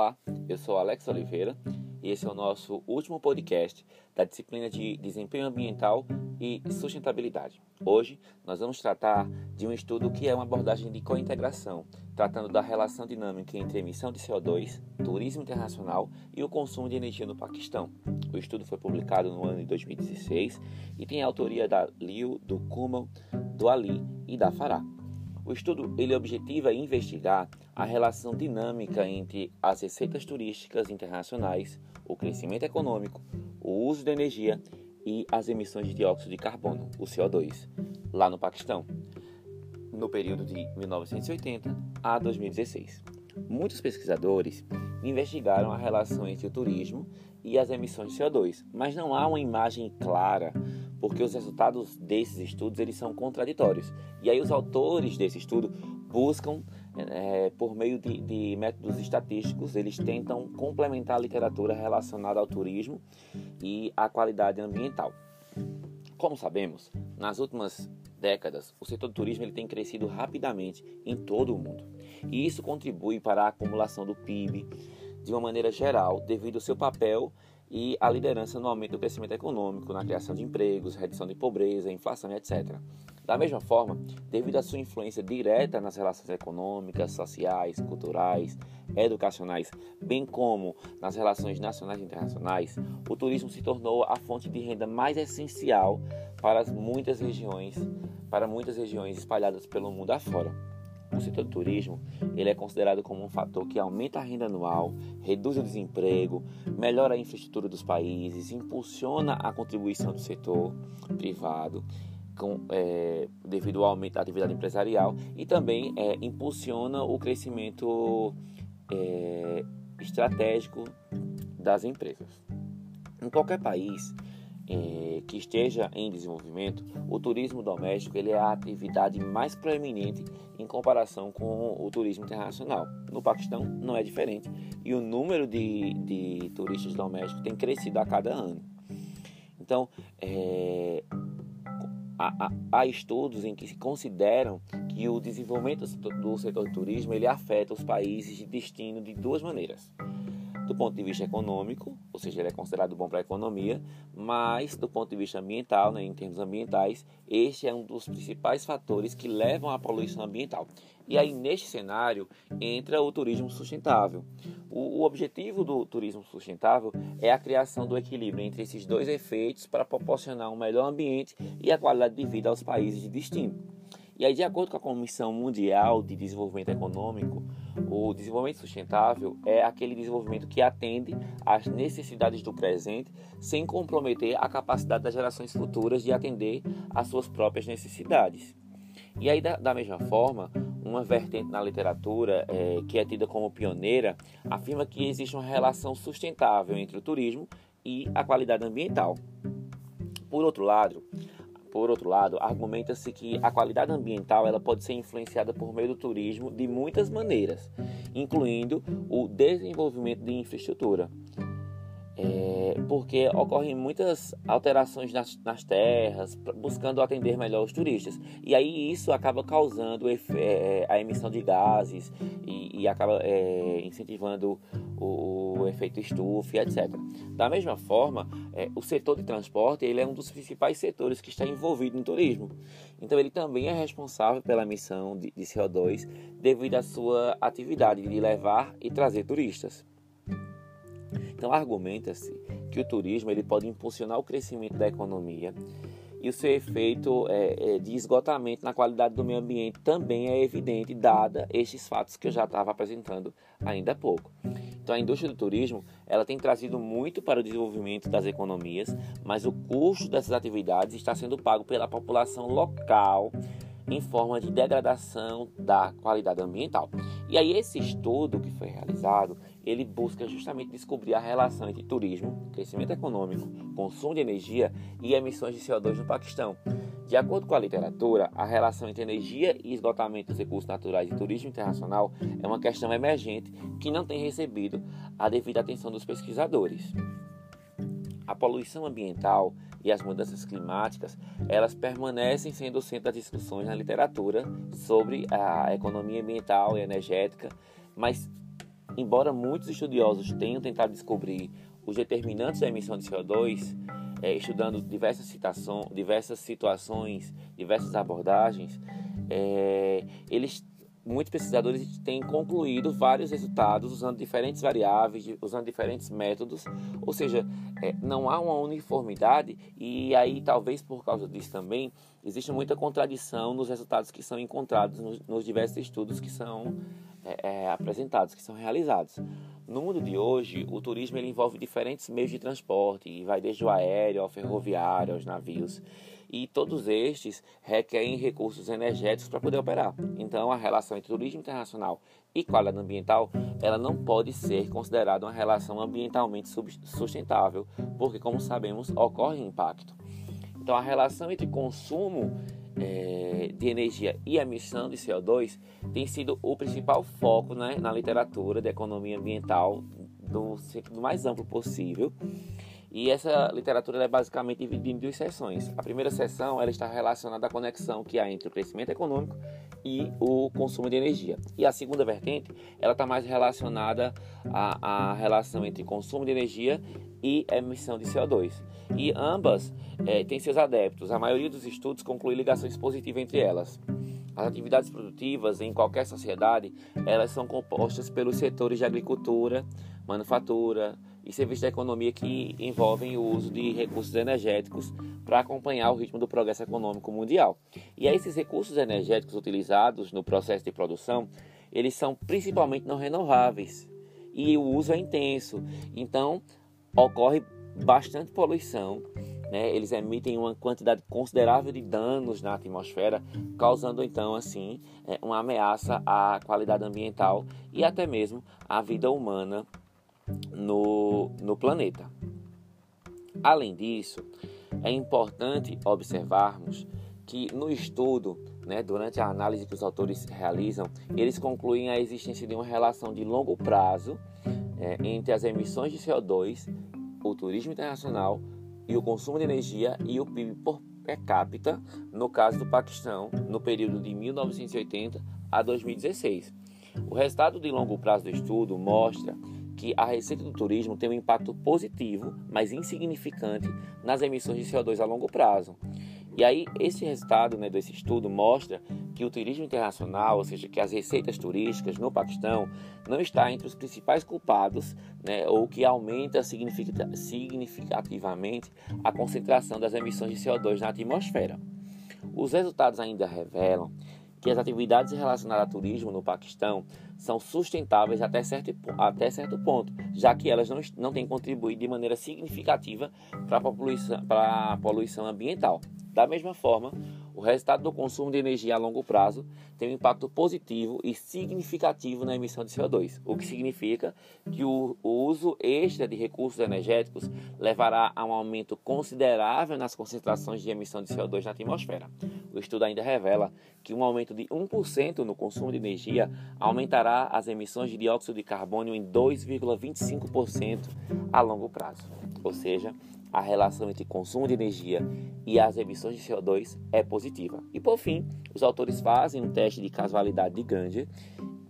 Olá, eu sou Alex Oliveira e esse é o nosso último podcast da disciplina de Desempenho Ambiental e Sustentabilidade. Hoje nós vamos tratar de um estudo que é uma abordagem de cointegração, tratando da relação dinâmica entre emissão de CO2, turismo internacional e o consumo de energia no Paquistão. O estudo foi publicado no ano de 2016 e tem a autoria da Liu, do Kumal, do Ali e da Farah. O estudo ele objetiva investigar a relação dinâmica entre as receitas turísticas internacionais, o crescimento econômico, o uso de energia e as emissões de dióxido de carbono, o CO2, lá no Paquistão, no período de 1980 a 2016. Muitos pesquisadores investigaram a relação entre o turismo e as emissões de CO2, mas não há uma imagem clara porque os resultados desses estudos eles são contraditórios. E aí os autores desse estudo buscam, é, por meio de, de, métodos estatísticos, eles tentam complementar a literatura relacionada ao turismo e à qualidade ambiental. Como sabemos, nas últimas décadas, o setor do turismo ele tem crescido rapidamente em todo o mundo. E isso contribui para a acumulação do PIB de uma maneira geral, devido ao seu papel e a liderança no aumento do crescimento econômico, na criação de empregos, redução de pobreza, inflação, etc. Da mesma forma, devido à sua influência direta nas relações econômicas, sociais, culturais, educacionais, bem como nas relações nacionais e internacionais, o turismo se tornou a fonte de renda mais essencial para muitas regiões, para muitas regiões espalhadas pelo mundo afora. O setor do turismo ele é considerado como um fator que aumenta a renda anual, reduz o desemprego, melhora a infraestrutura dos países, impulsiona a contribuição do setor privado com, é, devido ao aumento da atividade empresarial e também é, impulsiona o crescimento é, estratégico das empresas. Em qualquer país, é, que esteja em desenvolvimento, o turismo doméstico ele é a atividade mais proeminente em comparação com o turismo internacional. No Paquistão não é diferente e o número de, de turistas domésticos tem crescido a cada ano. Então, há, há, estudos em que se consideram que o desenvolvimento do setor do turismo ele afeta os países de destino de duas maneiras do ponto de vista econômico, ou seja, ele é considerado bom para a economia, mas do ponto de vista ambiental, né, em termos ambientais, este é um dos principais fatores que levam à poluição ambiental. E aí, neste cenário, entra o turismo sustentável. O, o objetivo do turismo sustentável é a criação do equilíbrio entre esses dois efeitos para proporcionar um melhor ambiente e a qualidade de vida aos países de destino. E aí, de acordo com a Comissão Mundial de Desenvolvimento Econômico, o desenvolvimento sustentável é aquele desenvolvimento que atende às necessidades do presente sem comprometer a capacidade das gerações futuras de atender às suas próprias necessidades. E aí, da, da mesma forma, uma vertente na literatura é, que é tida como pioneira afirma que existe uma relação sustentável entre o turismo e a qualidade ambiental. Por outro lado, por outro lado, argumenta-se que a qualidade ambiental ela pode ser influenciada por meio do turismo de muitas maneiras, incluindo o desenvolvimento de infraestrutura. É, porque ocorrem muitas alterações nas, nas, terras, buscando atender melhor os turistas. E aí isso acaba causando é, a emissão de gases e, e acaba é, incentivando o, o, efeito estufa, etc. Da mesma forma, é, o setor de transporte ele é um dos principais setores que está envolvido no turismo. Então ele também é responsável pela emissão de, de CO2 devido à sua atividade de levar e trazer turistas. Então argumenta-se que o turismo ele pode impulsionar o crescimento da economia e o seu efeito é, é, de esgotamento na qualidade do meio ambiente também é evidente, dada estes fatos que eu já estava apresentando ainda há pouco. Então a indústria do turismo ela tem trazido muito para o desenvolvimento das economias, mas o custo dessas atividades está sendo pago pela população local em forma de degradação da qualidade ambiental. E aí esse estudo que foi realizado, ele busca justamente descobrir a relação entre turismo, crescimento econômico, consumo de energia e emissões de CO2 no Paquistão. De acordo com a literatura, a relação entre energia e esgotamento dos recursos naturais e turismo internacional é uma questão emergente que não tem recebido a devida atenção dos pesquisadores. A poluição ambiental e as mudanças climáticas, elas permanecem sendo o centro das discussões na literatura sobre a economia ambiental e energética, mas embora muitos estudiosos tenham tentado descobrir os determinantes da emissão de CO2, é, estudando diversas, citações, diversas situações, diversas abordagens, é, eles muitos pesquisadores têm concluído vários resultados usando diferentes variáveis, usando diferentes métodos, ou seja, é, não há uma uniformidade e aí talvez por causa disso também existe muita contradição nos resultados que são encontrados nos, nos diversos estudos que são é, é, apresentados, que são realizados. No mundo de hoje, o turismo envolve diferentes meios de transporte, e vai desde o aéreo ao ferroviário, aos navios e todos estes requerem recursos energéticos para poder operar. Então, a relação entre turismo internacional e qualidade ambiental, ela não pode ser considerada uma relação ambientalmente sustentável, porque, como sabemos, ocorre impacto. Então, a relação entre consumo é, de energia e emissão de CO2 tem sido o principal foco né, na literatura de economia ambiental do mais amplo possível. E essa literatura é basicamente dividida em duas seções. A primeira seção ela está relacionada à conexão que há entre o crescimento econômico e o consumo de energia. E a segunda vertente ela está mais relacionada à, à relação entre consumo de energia e emissão de CO2. E ambas é, têm seus adeptos. A maioria dos estudos conclui ligações positivas entre elas. As atividades produtivas em qualquer sociedade, elas são compostas pelos setores de agricultura, manufatura, e serviços da economia que envolvem o uso de recursos energéticos para acompanhar o ritmo do progresso econômico mundial. E esses recursos energéticos utilizados no processo de produção, eles são principalmente não renováveis e o uso é intenso. Então, ocorre bastante poluição, né? Eles emitem uma quantidade considerável de danos na atmosfera, causando então assim é, uma ameaça à qualidade ambiental e até mesmo à vida humana no, no planeta. Além disso, é importante observarmos que no estudo, né, durante a análise que os autores realizam, eles concluem a existência de uma relação de longo prazo é, entre as emissões de CO2, o turismo internacional e o consumo de energia e o PIB por capita, no caso do Paquistão, no período de 1980 a 2016. O resultado de longo prazo do estudo mostra que a receita do turismo tem um impacto positivo, mas insignificante, nas emissões de CO2 a longo prazo. E aí, esse resultado né, desse estudo mostra que o turismo internacional, ou seja, que as receitas turísticas no Paquistão, não está entre os principais culpados, né, ou que aumenta significativamente a concentração das emissões de CO2 na atmosfera. Os resultados ainda revelam que as atividades relacionadas ao turismo no Paquistão são sustentáveis até certo, até certo ponto, já que elas não, não têm contribuído de maneira significativa para a poluição, poluição ambiental. Da mesma forma, o resultado do consumo de energia a longo prazo tem um impacto positivo e significativo na emissão de CO2, o que significa que o, uso extra de recursos energéticos levará a um aumento considerável nas concentrações de emissão de CO2 na atmosfera. O estudo ainda revela que um aumento de 1% no consumo de energia aumentará as emissões de dióxido de carbono em 2,25% a longo prazo. Ou seja, a relação entre consumo de energia e as emissões de CO2 é positiva. E por fim, os autores fazem um teste de casualidade de Gandhi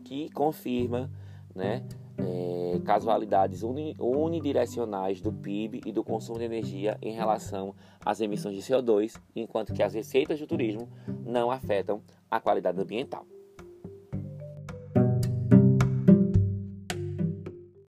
que confirma né, é, casualidades uni, unidirecionais do PIB e do consumo de energia em relação às emissões de CO2, enquanto que as receitas do turismo não afetam a qualidade ambiental.